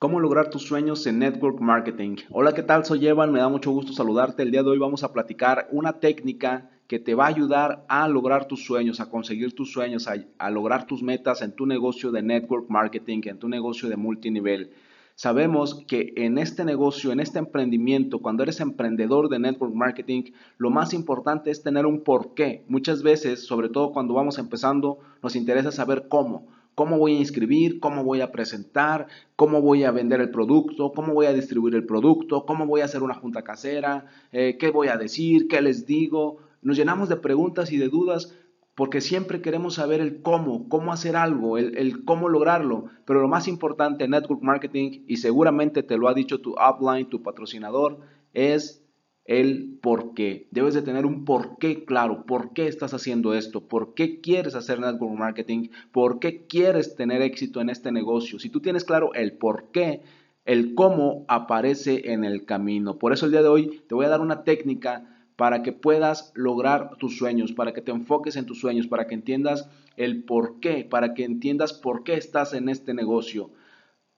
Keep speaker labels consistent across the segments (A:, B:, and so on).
A: ¿Cómo lograr tus sueños en Network Marketing? Hola, ¿qué tal? Soy Evan, me da mucho gusto saludarte. El día de hoy vamos a platicar una técnica que te va a ayudar a lograr tus sueños, a conseguir tus sueños, a, lograr tus metas en tu negocio de Network Marketing, en tu negocio de multinivel. Sabemos que en este negocio, en este emprendimiento, cuando eres emprendedor de network marketing, lo más importante es tener un porqué. Muchas veces, sobre todo cuando vamos empezando, nos interesa saber cómo cómo voy a inscribir, cómo voy a presentar, cómo voy a vender el producto, cómo voy a distribuir el producto, cómo voy a hacer una junta casera, eh, qué voy a decir, qué les digo. Nos llenamos de preguntas y de dudas porque siempre queremos saber el cómo, cómo hacer algo, el, el, cómo lograrlo. Pero lo más importante en Network Marketing, y seguramente te lo ha dicho tu upline, tu patrocinador, es el por qué. Debes de tener un por qué claro, por qué estás haciendo esto, por qué quieres hacer network marketing, por qué quieres tener éxito en este negocio. Si tú tienes claro el por qué, el cómo aparece en el camino. Por eso el día de hoy te voy a dar una técnica para que puedas lograr tus sueños, para que te enfoques en tus sueños, para que entiendas el por qué, para que entiendas por qué estás en este negocio.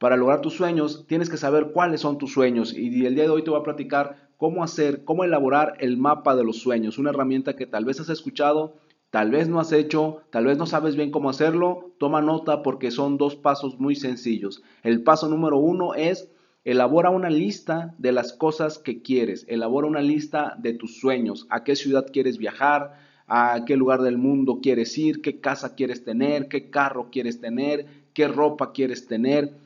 A: Para lograr tus sueños tienes que saber cuáles son tus sueños. Y el día de hoy te voy a platicar cómo hacer, cómo elaborar el mapa de los sueños, una herramienta que tal vez has escuchado, tal vez no has hecho, tal vez no sabes bien cómo hacerlo, toma nota porque son dos pasos muy sencillos. El paso número uno es elabora una lista de las cosas que quieres, elabora una lista de tus sueños, a qué ciudad quieres viajar, a qué lugar del mundo quieres ir, qué casa quieres tener, qué carro quieres tener, qué ropa quieres tener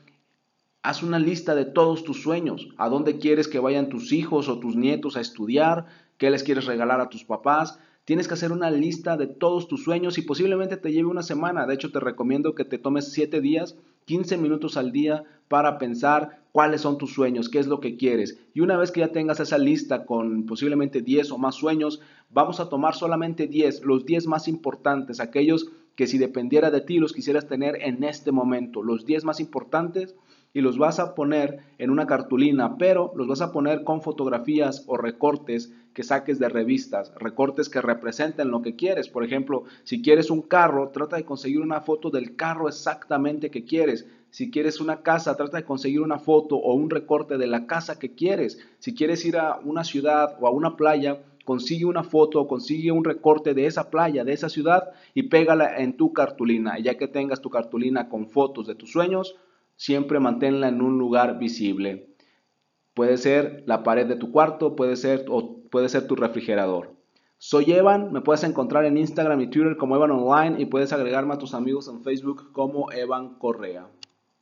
A: Haz una lista de todos tus sueños, a dónde quieres que vayan tus hijos o tus nietos a estudiar, qué les quieres regalar a tus papás. Tienes que hacer una lista de todos tus sueños y posiblemente te lleve una semana. De hecho, te recomiendo que te tomes 7 días, 15 minutos al día para pensar cuáles son tus sueños, qué es lo que quieres. Y una vez que ya tengas esa lista con posiblemente 10 o más sueños, vamos a tomar solamente 10, los 10 más importantes, aquellos que si dependiera de ti los quisieras tener en este momento, los 10 más importantes y los vas a poner en una cartulina, pero los vas a poner con fotografías o recortes que saques de revistas, recortes que representen lo que quieres. Por ejemplo, si quieres un carro, trata de conseguir una foto del carro exactamente que quieres. Si quieres una casa, trata de conseguir una foto o un recorte de la casa que quieres. Si quieres ir a una ciudad o a una playa, consigue una foto o consigue un recorte de esa playa, de esa ciudad y pégala en tu cartulina. Y ya que tengas tu cartulina con fotos de tus sueños, siempre manténla en un lugar visible. Puede ser la pared de tu cuarto, puede ser, o puede ser tu refrigerador. Soy Evan, me puedes encontrar en Instagram y Twitter como Evan Online y puedes agregarme a tus amigos en Facebook como Evan Correa.